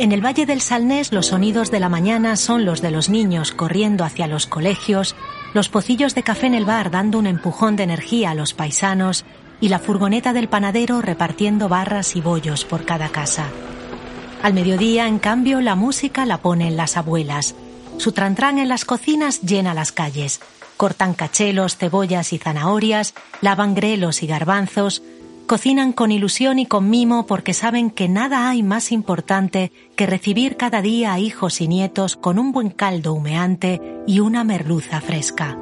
En el Valle del Salnés los sonidos de la mañana son los de los niños corriendo hacia los colegios, los pocillos de café en el bar dando un empujón de energía a los paisanos y la furgoneta del panadero repartiendo barras y bollos por cada casa. Al mediodía, en cambio, la música la ponen las abuelas. Su trantrán en las cocinas llena las calles. Cortan cachelos, cebollas y zanahorias, lavan grelos y garbanzos, Cocinan con ilusión y con mimo porque saben que nada hay más importante que recibir cada día a hijos y nietos con un buen caldo humeante y una merluza fresca.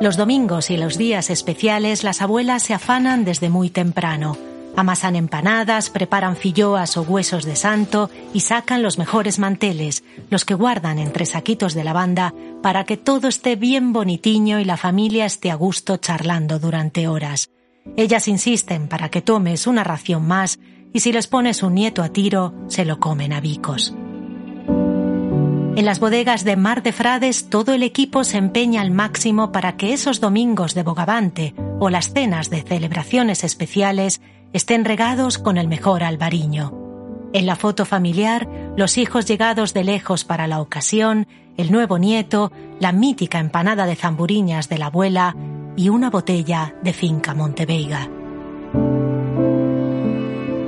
Los domingos y los días especiales las abuelas se afanan desde muy temprano. Amasan empanadas, preparan filloas o huesos de santo y sacan los mejores manteles, los que guardan entre saquitos de lavanda para que todo esté bien bonitiño y la familia esté a gusto charlando durante horas. Ellas insisten para que tomes una ración más y si les pones un nieto a tiro, se lo comen a bicos. En las bodegas de Mar de Frades todo el equipo se empeña al máximo para que esos domingos de bogavante o las cenas de celebraciones especiales estén regados con el mejor albariño. En la foto familiar, los hijos llegados de lejos para la ocasión, el nuevo nieto, la mítica empanada de zamburiñas de la abuela, y una botella de finca Monteveiga.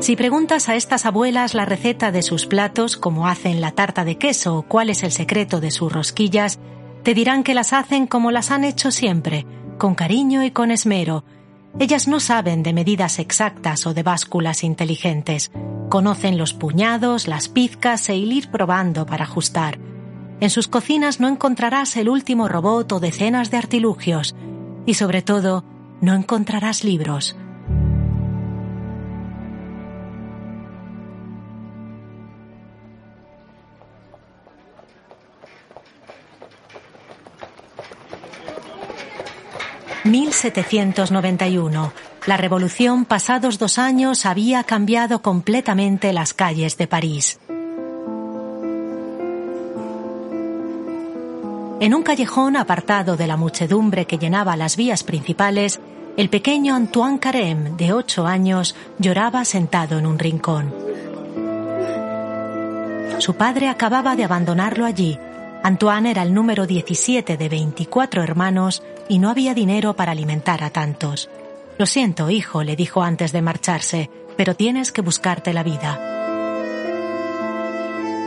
Si preguntas a estas abuelas la receta de sus platos, como hacen la tarta de queso o cuál es el secreto de sus rosquillas, te dirán que las hacen como las han hecho siempre, con cariño y con esmero. Ellas no saben de medidas exactas o de básculas inteligentes. Conocen los puñados, las pizcas e ir probando para ajustar. En sus cocinas no encontrarás el último robot o decenas de artilugios y sobre todo no encontrarás libros. ...1791... La revolución pasados dos años había cambiado completamente las calles de París. En un callejón apartado de la muchedumbre que llenaba las vías principales, el pequeño Antoine Carême, de ocho años, lloraba sentado en un rincón. Su padre acababa de abandonarlo allí. Antoine era el número 17 de 24 hermanos y no había dinero para alimentar a tantos. Lo siento, hijo, le dijo antes de marcharse, pero tienes que buscarte la vida.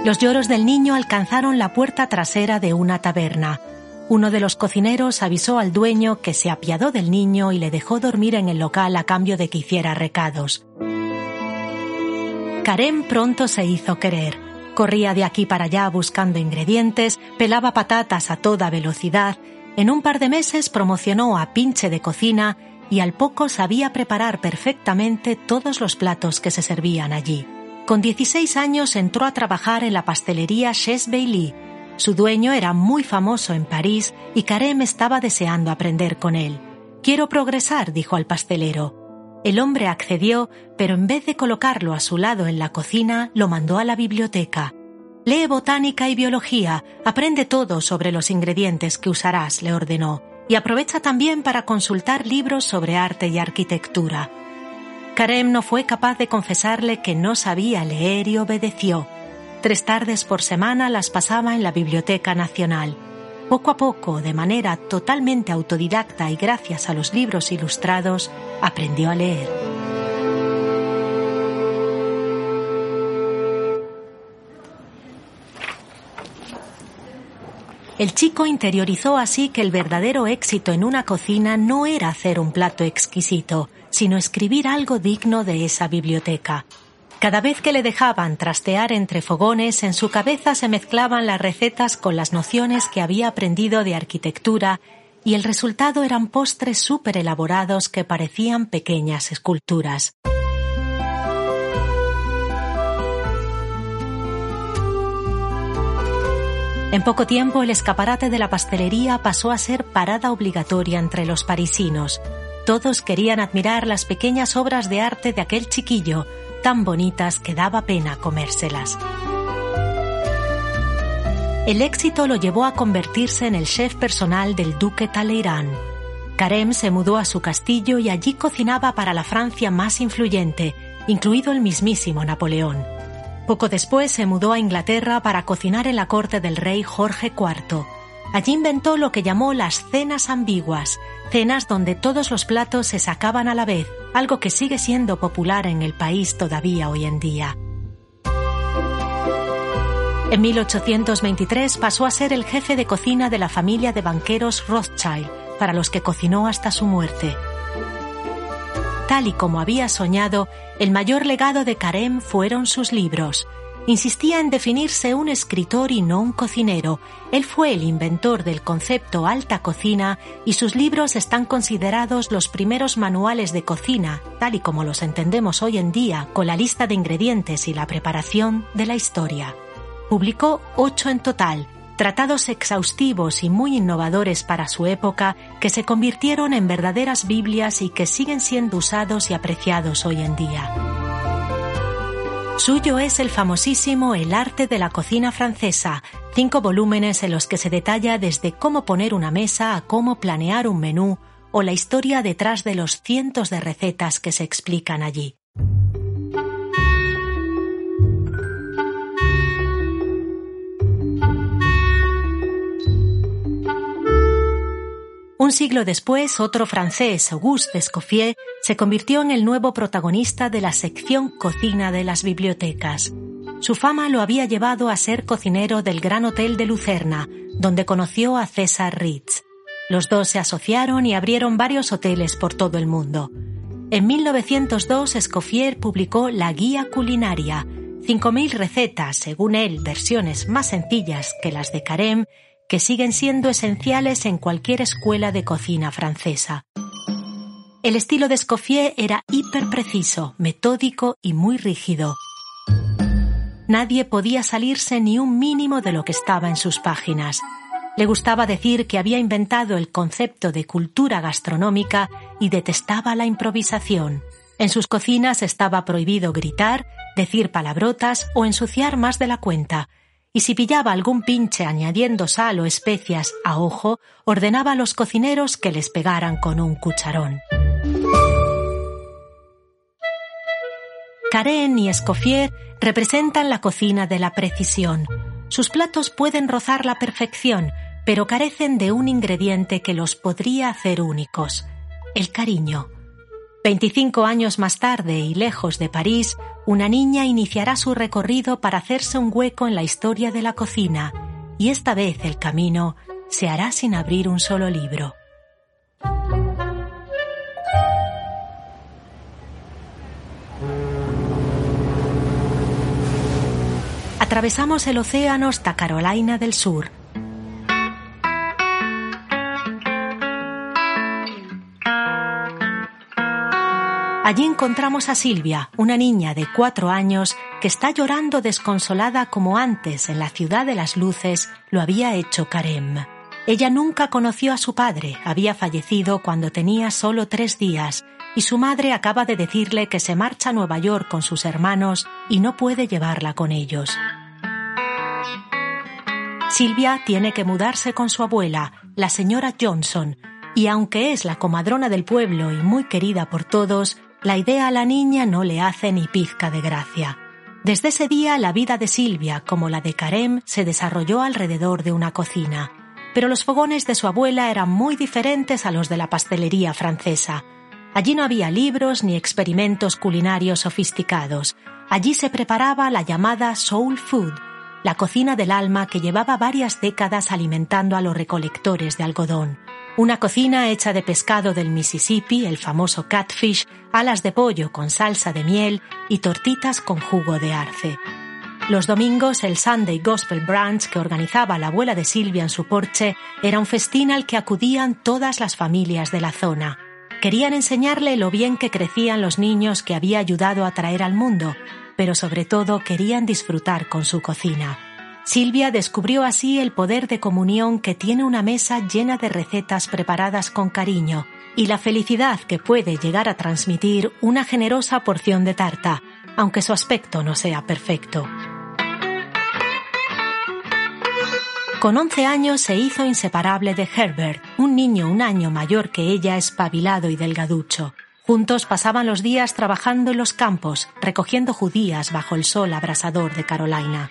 Los lloros del niño alcanzaron la puerta trasera de una taberna. Uno de los cocineros avisó al dueño que se apiadó del niño y le dejó dormir en el local a cambio de que hiciera recados. Karen pronto se hizo querer. Corría de aquí para allá buscando ingredientes, pelaba patatas a toda velocidad. En un par de meses promocionó a pinche de cocina y al poco sabía preparar perfectamente todos los platos que se servían allí. Con 16 años entró a trabajar en la pastelería Chez Bailly. Su dueño era muy famoso en París y Carême estaba deseando aprender con él. Quiero progresar, dijo al pastelero. El hombre accedió, pero en vez de colocarlo a su lado en la cocina, lo mandó a la biblioteca. Lee botánica y biología, aprende todo sobre los ingredientes que usarás, le ordenó, y aprovecha también para consultar libros sobre arte y arquitectura. Karem no fue capaz de confesarle que no sabía leer y obedeció. Tres tardes por semana las pasaba en la Biblioteca Nacional. Poco a poco, de manera totalmente autodidacta y gracias a los libros ilustrados, aprendió a leer. El chico interiorizó así que el verdadero éxito en una cocina no era hacer un plato exquisito, sino escribir algo digno de esa biblioteca. Cada vez que le dejaban trastear entre fogones, en su cabeza se mezclaban las recetas con las nociones que había aprendido de arquitectura y el resultado eran postres súper elaborados que parecían pequeñas esculturas. En poco tiempo el escaparate de la pastelería pasó a ser parada obligatoria entre los parisinos. Todos querían admirar las pequeñas obras de arte de aquel chiquillo, tan bonitas que daba pena comérselas. El éxito lo llevó a convertirse en el chef personal del duque Talleyrand. Carême se mudó a su castillo y allí cocinaba para la Francia más influyente, incluido el mismísimo Napoleón. Poco después se mudó a Inglaterra para cocinar en la corte del rey Jorge IV. Allí inventó lo que llamó las cenas ambiguas, cenas donde todos los platos se sacaban a la vez, algo que sigue siendo popular en el país todavía hoy en día. En 1823 pasó a ser el jefe de cocina de la familia de banqueros Rothschild, para los que cocinó hasta su muerte. Tal y como había soñado, el mayor legado de Carême fueron sus libros. Insistía en definirse un escritor y no un cocinero. Él fue el inventor del concepto alta cocina y sus libros están considerados los primeros manuales de cocina, tal y como los entendemos hoy en día, con la lista de ingredientes y la preparación de la historia. Publicó ocho en total, tratados exhaustivos y muy innovadores para su época que se convirtieron en verdaderas Biblias y que siguen siendo usados y apreciados hoy en día. Suyo es el famosísimo El arte de la cocina francesa, cinco volúmenes en los que se detalla desde cómo poner una mesa a cómo planear un menú o la historia detrás de los cientos de recetas que se explican allí. Un siglo después, otro francés, Auguste Escoffier, se convirtió en el nuevo protagonista de la sección cocina de las bibliotecas. Su fama lo había llevado a ser cocinero del Gran Hotel de Lucerna, donde conoció a César Ritz. Los dos se asociaron y abrieron varios hoteles por todo el mundo. En 1902, Escoffier publicó La Guía Culinaria, 5.000 recetas, según él, versiones más sencillas que las de Carême, que siguen siendo esenciales en cualquier escuela de cocina francesa. El estilo de Escoffier era hiperpreciso, metódico y muy rígido. Nadie podía salirse ni un mínimo de lo que estaba en sus páginas. Le gustaba decir que había inventado el concepto de cultura gastronómica y detestaba la improvisación. En sus cocinas estaba prohibido gritar, decir palabrotas o ensuciar más de la cuenta, y si pillaba algún pinche añadiendo sal o especias a ojo, ordenaba a los cocineros que les pegaran con un cucharón. Karen y Escoffier representan la cocina de la precisión. Sus platos pueden rozar la perfección, pero carecen de un ingrediente que los podría hacer únicos, el cariño. 25 años más tarde y lejos de París, una niña iniciará su recorrido para hacerse un hueco en la historia de la cocina, y esta vez el camino se hará sin abrir un solo libro. Atravesamos el océano hasta Carolina del Sur, Allí encontramos a Silvia, una niña de cuatro años que está llorando desconsolada como antes en la ciudad de las luces lo había hecho Karem. Ella nunca conoció a su padre, había fallecido cuando tenía solo tres días, y su madre acaba de decirle que se marcha a Nueva York con sus hermanos y no puede llevarla con ellos. Silvia tiene que mudarse con su abuela, la señora Johnson, y aunque es la comadrona del pueblo y muy querida por todos, la idea a la niña no le hace ni pizca de gracia. Desde ese día la vida de Silvia, como la de Karem, se desarrolló alrededor de una cocina. Pero los fogones de su abuela eran muy diferentes a los de la pastelería francesa. Allí no había libros ni experimentos culinarios sofisticados. Allí se preparaba la llamada soul food, la cocina del alma que llevaba varias décadas alimentando a los recolectores de algodón. Una cocina hecha de pescado del Mississippi, el famoso catfish, alas de pollo con salsa de miel y tortitas con jugo de arce. Los domingos el Sunday Gospel Brunch que organizaba la abuela de Silvia en su porche era un festín al que acudían todas las familias de la zona. Querían enseñarle lo bien que crecían los niños que había ayudado a traer al mundo, pero sobre todo querían disfrutar con su cocina. Silvia descubrió así el poder de comunión que tiene una mesa llena de recetas preparadas con cariño y la felicidad que puede llegar a transmitir una generosa porción de tarta, aunque su aspecto no sea perfecto. Con 11 años se hizo inseparable de Herbert, un niño un año mayor que ella espabilado y delgaducho. Juntos pasaban los días trabajando en los campos, recogiendo judías bajo el sol abrasador de Carolina.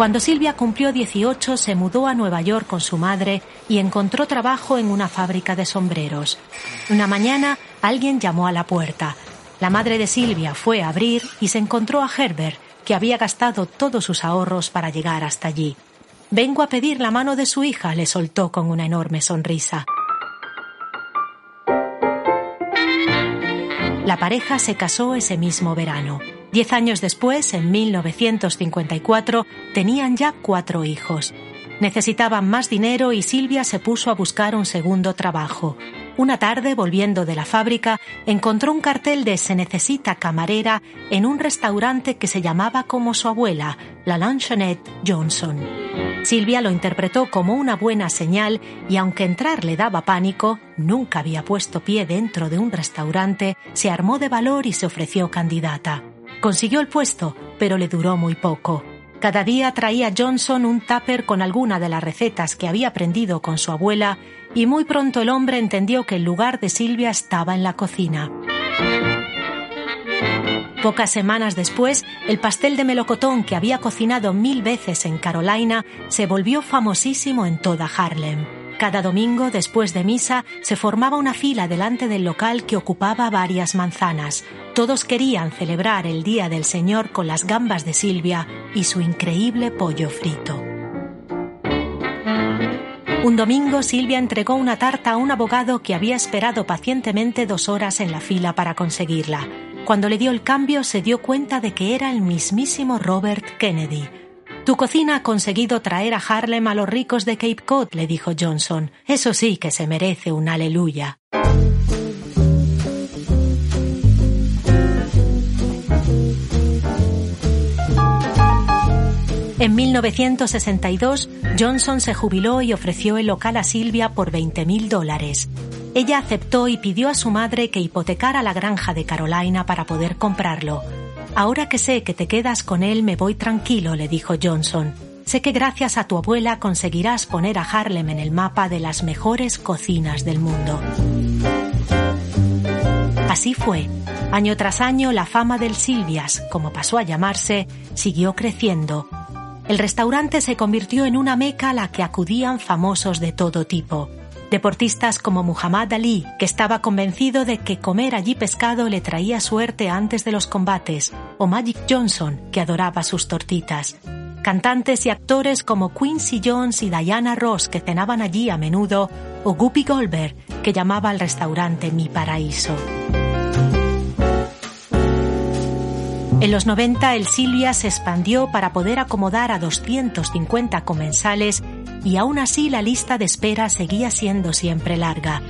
Cuando Silvia cumplió 18 se mudó a Nueva York con su madre y encontró trabajo en una fábrica de sombreros. Una mañana alguien llamó a la puerta. La madre de Silvia fue a abrir y se encontró a Herbert, que había gastado todos sus ahorros para llegar hasta allí. Vengo a pedir la mano de su hija, le soltó con una enorme sonrisa. La pareja se casó ese mismo verano. Diez años después, en 1954, tenían ya cuatro hijos. Necesitaban más dinero y Silvia se puso a buscar un segundo trabajo. Una tarde, volviendo de la fábrica, encontró un cartel de Se necesita camarera en un restaurante que se llamaba como su abuela, la Luncheonette Johnson. Silvia lo interpretó como una buena señal y aunque entrar le daba pánico, nunca había puesto pie dentro de un restaurante, se armó de valor y se ofreció candidata. Consiguió el puesto, pero le duró muy poco. Cada día traía Johnson un tupper con alguna de las recetas que había aprendido con su abuela y muy pronto el hombre entendió que el lugar de Silvia estaba en la cocina. Pocas semanas después, el pastel de melocotón que había cocinado mil veces en Carolina se volvió famosísimo en toda Harlem. Cada domingo, después de misa, se formaba una fila delante del local que ocupaba varias manzanas. Todos querían celebrar el Día del Señor con las gambas de Silvia y su increíble pollo frito. Un domingo Silvia entregó una tarta a un abogado que había esperado pacientemente dos horas en la fila para conseguirla. Cuando le dio el cambio se dio cuenta de que era el mismísimo Robert Kennedy. Tu cocina ha conseguido traer a Harlem a los ricos de Cape Cod, le dijo Johnson. Eso sí que se merece un aleluya. En 1962, Johnson se jubiló y ofreció el local a Silvia por 20 mil dólares. Ella aceptó y pidió a su madre que hipotecara la granja de Carolina para poder comprarlo. Ahora que sé que te quedas con él me voy tranquilo, le dijo Johnson. Sé que gracias a tu abuela conseguirás poner a Harlem en el mapa de las mejores cocinas del mundo. Así fue. Año tras año la fama del Silvias, como pasó a llamarse, siguió creciendo. El restaurante se convirtió en una meca a la que acudían famosos de todo tipo. Deportistas como Muhammad Ali, que estaba convencido de que comer allí pescado le traía suerte antes de los combates, o Magic Johnson, que adoraba sus tortitas. Cantantes y actores como Quincy Jones y Diana Ross, que cenaban allí a menudo, o Guppy Goldberg, que llamaba al restaurante Mi Paraíso. En los 90 el Silvia se expandió para poder acomodar a 250 comensales y aún así la lista de espera seguía siendo siempre larga.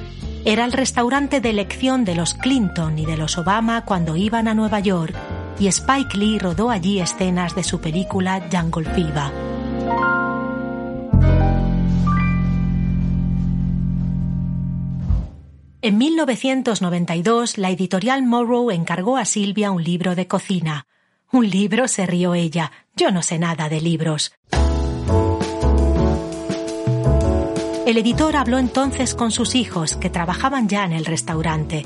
Era el restaurante de elección de los Clinton y de los Obama cuando iban a Nueva York y Spike Lee rodó allí escenas de su película Jungle Fever. En 1992, la editorial Morrow encargó a Silvia un libro de cocina. ¿Un libro? se rió ella. Yo no sé nada de libros. El editor habló entonces con sus hijos, que trabajaban ya en el restaurante.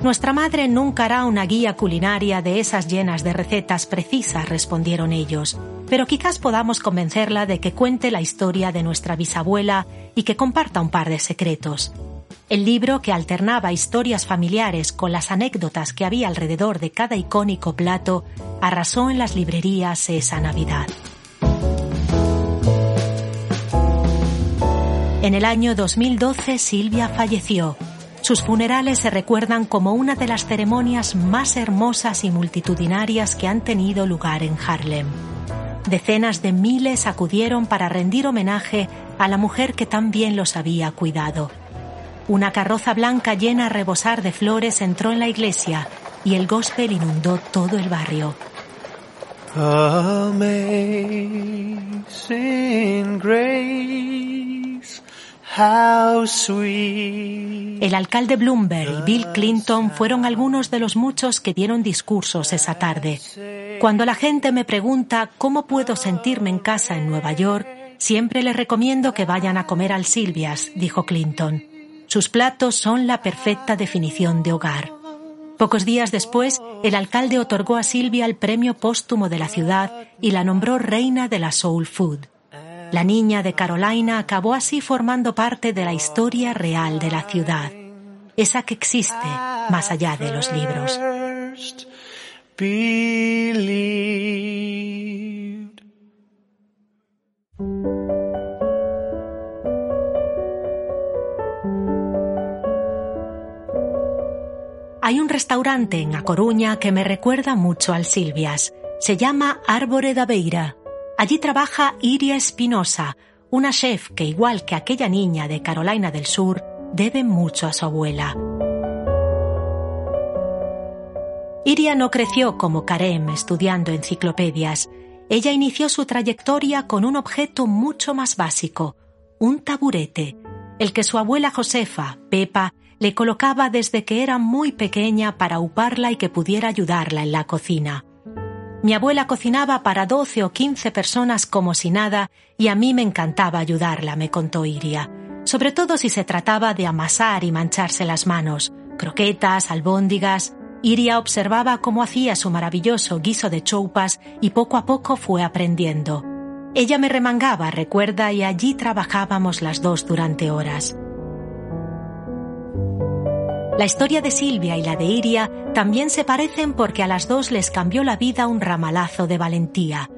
Nuestra madre nunca hará una guía culinaria de esas llenas de recetas precisas, respondieron ellos, pero quizás podamos convencerla de que cuente la historia de nuestra bisabuela y que comparta un par de secretos. El libro, que alternaba historias familiares con las anécdotas que había alrededor de cada icónico plato, arrasó en las librerías esa Navidad. En el año 2012 Silvia falleció. Sus funerales se recuerdan como una de las ceremonias más hermosas y multitudinarias que han tenido lugar en Harlem. Decenas de miles acudieron para rendir homenaje a la mujer que tan bien los había cuidado. Una carroza blanca llena a rebosar de flores entró en la iglesia y el gospel inundó todo el barrio. El alcalde Bloomberg y Bill Clinton fueron algunos de los muchos que dieron discursos esa tarde. Cuando la gente me pregunta cómo puedo sentirme en casa en Nueva York, Siempre les recomiendo que vayan a comer al Silvias, dijo Clinton. Sus platos son la perfecta definición de hogar. Pocos días después, el alcalde otorgó a Silvia el premio póstumo de la ciudad y la nombró reina de la soul food. La niña de Carolina acabó así formando parte de la historia real de la ciudad, esa que existe más allá de los libros. Hay un restaurante en A Coruña que me recuerda mucho al Silvias. Se llama Árbore da Beira. Allí trabaja Iria Espinosa, una chef que igual que aquella niña de Carolina del Sur, debe mucho a su abuela. Iria no creció como Karem estudiando enciclopedias. Ella inició su trayectoria con un objeto mucho más básico, un taburete, el que su abuela Josefa, Pepa, le colocaba desde que era muy pequeña para uparla y que pudiera ayudarla en la cocina. Mi abuela cocinaba para doce o quince personas como si nada y a mí me encantaba ayudarla, me contó Iria, sobre todo si se trataba de amasar y mancharse las manos, croquetas, albóndigas. Iria observaba cómo hacía su maravilloso guiso de choupas y poco a poco fue aprendiendo. Ella me remangaba, recuerda, y allí trabajábamos las dos durante horas. La historia de Silvia y la de Iria también se parecen porque a las dos les cambió la vida un ramalazo de valentía.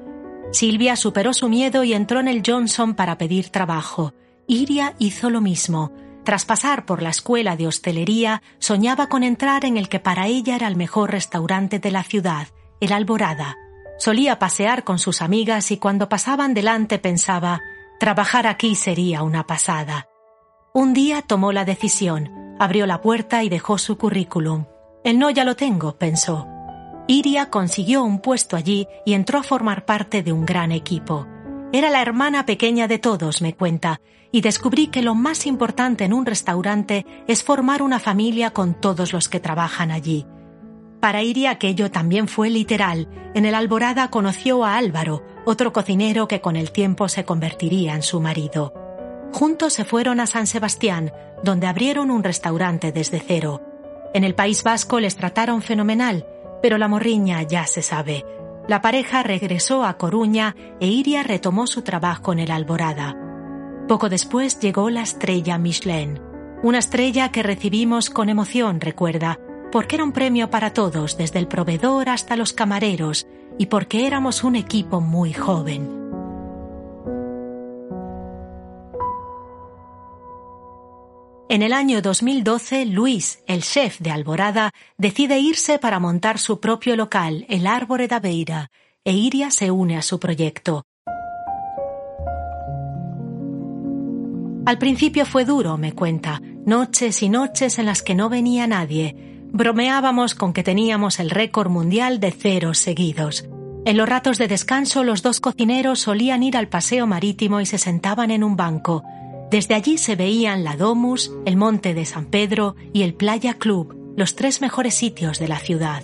Silvia superó su miedo y entró en el Johnson para pedir trabajo. Iria hizo lo mismo. Tras pasar por la escuela de hostelería, soñaba con entrar en el que para ella era el mejor restaurante de la ciudad, el Alborada. Solía pasear con sus amigas y cuando pasaban delante pensaba, trabajar aquí sería una pasada. Un día tomó la decisión, abrió la puerta y dejó su currículum. El no ya lo tengo, pensó. Iria consiguió un puesto allí y entró a formar parte de un gran equipo. Era la hermana pequeña de todos, me cuenta, y descubrí que lo más importante en un restaurante es formar una familia con todos los que trabajan allí. Para Iria aquello también fue literal. En el Alborada conoció a Álvaro, otro cocinero que con el tiempo se convertiría en su marido. Juntos se fueron a San Sebastián, donde abrieron un restaurante desde cero. En el País Vasco les trataron fenomenal, pero la morriña ya se sabe. La pareja regresó a Coruña e Iria retomó su trabajo en el Alborada. Poco después llegó la estrella Michelin, una estrella que recibimos con emoción, recuerda, porque era un premio para todos, desde el proveedor hasta los camareros, y porque éramos un equipo muy joven. En el año 2012, Luis, el chef de Alborada, decide irse para montar su propio local, el Árbore da Beira, e Iria se une a su proyecto. Al principio fue duro, me cuenta, noches y noches en las que no venía nadie. Bromeábamos con que teníamos el récord mundial de ceros seguidos. En los ratos de descanso los dos cocineros solían ir al paseo marítimo y se sentaban en un banco. Desde allí se veían la Domus, el Monte de San Pedro y el Playa Club, los tres mejores sitios de la ciudad.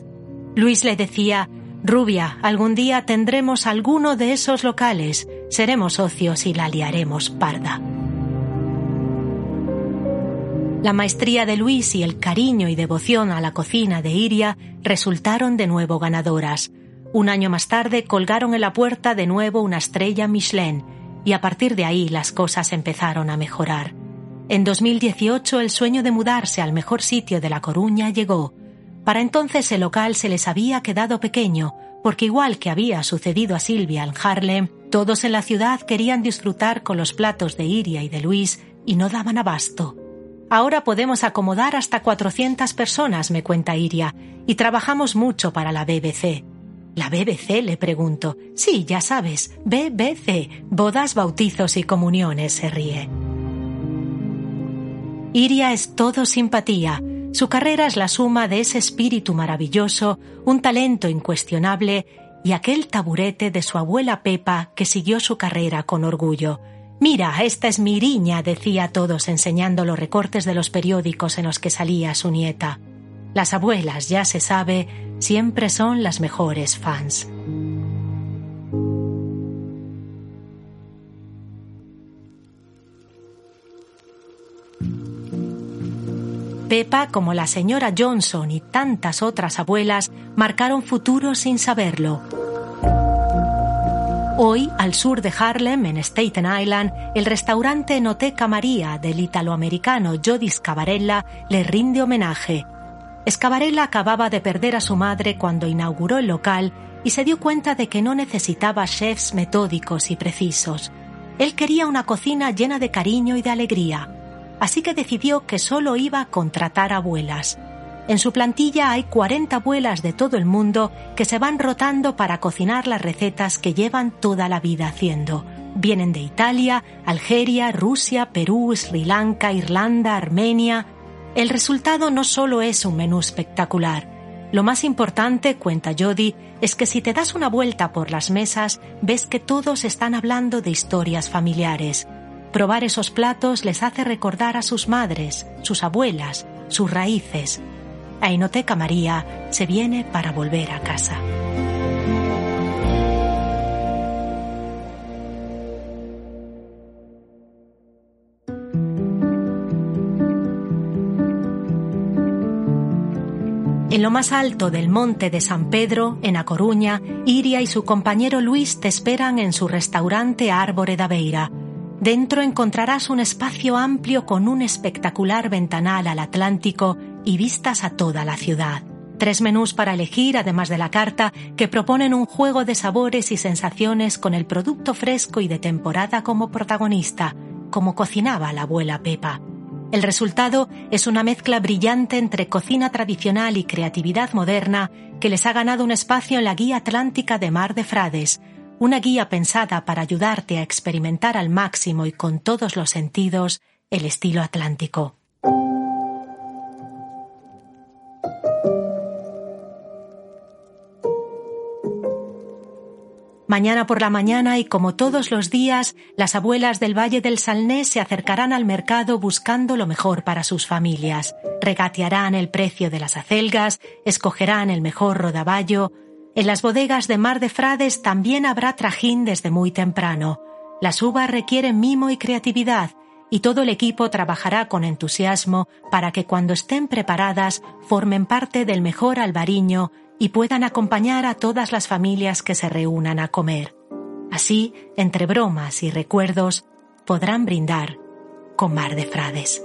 Luis le decía, Rubia, algún día tendremos alguno de esos locales, seremos socios y la liaremos parda. La maestría de Luis y el cariño y devoción a la cocina de Iria resultaron de nuevo ganadoras. Un año más tarde colgaron en la puerta de nuevo una estrella Michelin y a partir de ahí las cosas empezaron a mejorar. En 2018 el sueño de mudarse al mejor sitio de La Coruña llegó. Para entonces el local se les había quedado pequeño, porque igual que había sucedido a Silvia en Harlem, todos en la ciudad querían disfrutar con los platos de Iria y de Luis y no daban abasto. Ahora podemos acomodar hasta 400 personas, me cuenta Iria, y trabajamos mucho para la BBC. ¿La BBC? le pregunto. Sí, ya sabes, BBC, bodas, bautizos y comuniones, se ríe. Iria es todo simpatía. Su carrera es la suma de ese espíritu maravilloso, un talento incuestionable y aquel taburete de su abuela Pepa que siguió su carrera con orgullo. Mira, esta es mi iriña, decía a todos enseñando los recortes de los periódicos en los que salía su nieta. Las abuelas, ya se sabe, siempre son las mejores fans. Pepa, como la señora Johnson y tantas otras abuelas, marcaron futuro sin saberlo. Hoy, al sur de Harlem, en Staten Island, el restaurante Noteca María del italoamericano Jodis Cavarella le rinde homenaje. Scavarella acababa de perder a su madre cuando inauguró el local y se dio cuenta de que no necesitaba chefs metódicos y precisos. Él quería una cocina llena de cariño y de alegría, así que decidió que solo iba a contratar abuelas. En su plantilla hay 40 abuelas de todo el mundo que se van rotando para cocinar las recetas que llevan toda la vida haciendo. Vienen de Italia, Algeria, Rusia, Perú, Sri Lanka, Irlanda, Armenia. El resultado no solo es un menú espectacular. Lo más importante, cuenta Jody, es que si te das una vuelta por las mesas, ves que todos están hablando de historias familiares. Probar esos platos les hace recordar a sus madres, sus abuelas, sus raíces. A Inoteca María se viene para volver a casa. En lo más alto del monte de San Pedro, en A Coruña, Iria y su compañero Luis te esperan en su restaurante Árbore da Beira. Dentro encontrarás un espacio amplio con un espectacular ventanal al Atlántico y vistas a toda la ciudad. Tres menús para elegir, además de la carta, que proponen un juego de sabores y sensaciones con el producto fresco y de temporada como protagonista, como cocinaba la abuela Pepa. El resultado es una mezcla brillante entre cocina tradicional y creatividad moderna que les ha ganado un espacio en la Guía Atlántica de Mar de Frades, una guía pensada para ayudarte a experimentar al máximo y con todos los sentidos el estilo atlántico. Mañana por la mañana y como todos los días, las abuelas del Valle del Salnés se acercarán al mercado buscando lo mejor para sus familias. Regatearán el precio de las acelgas, escogerán el mejor rodaballo. En las bodegas de Mar de Frades también habrá trajín desde muy temprano. Las uvas requieren mimo y creatividad y todo el equipo trabajará con entusiasmo para que cuando estén preparadas formen parte del mejor albariño y puedan acompañar a todas las familias que se reúnan a comer. Así, entre bromas y recuerdos, podrán brindar con mar de frades.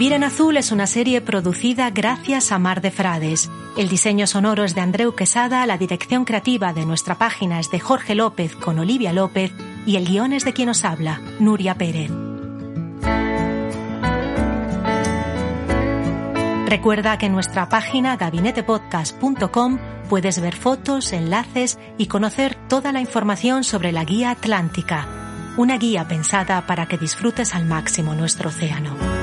Vivir en Azul es una serie producida gracias a Mar de Frades. El diseño sonoro es de Andreu Quesada, la dirección creativa de nuestra página es de Jorge López con Olivia López y el guion es de quien os habla, Nuria Pérez. Recuerda que en nuestra página gabinetepodcast.com puedes ver fotos, enlaces y conocer toda la información sobre la Guía Atlántica, una guía pensada para que disfrutes al máximo nuestro océano.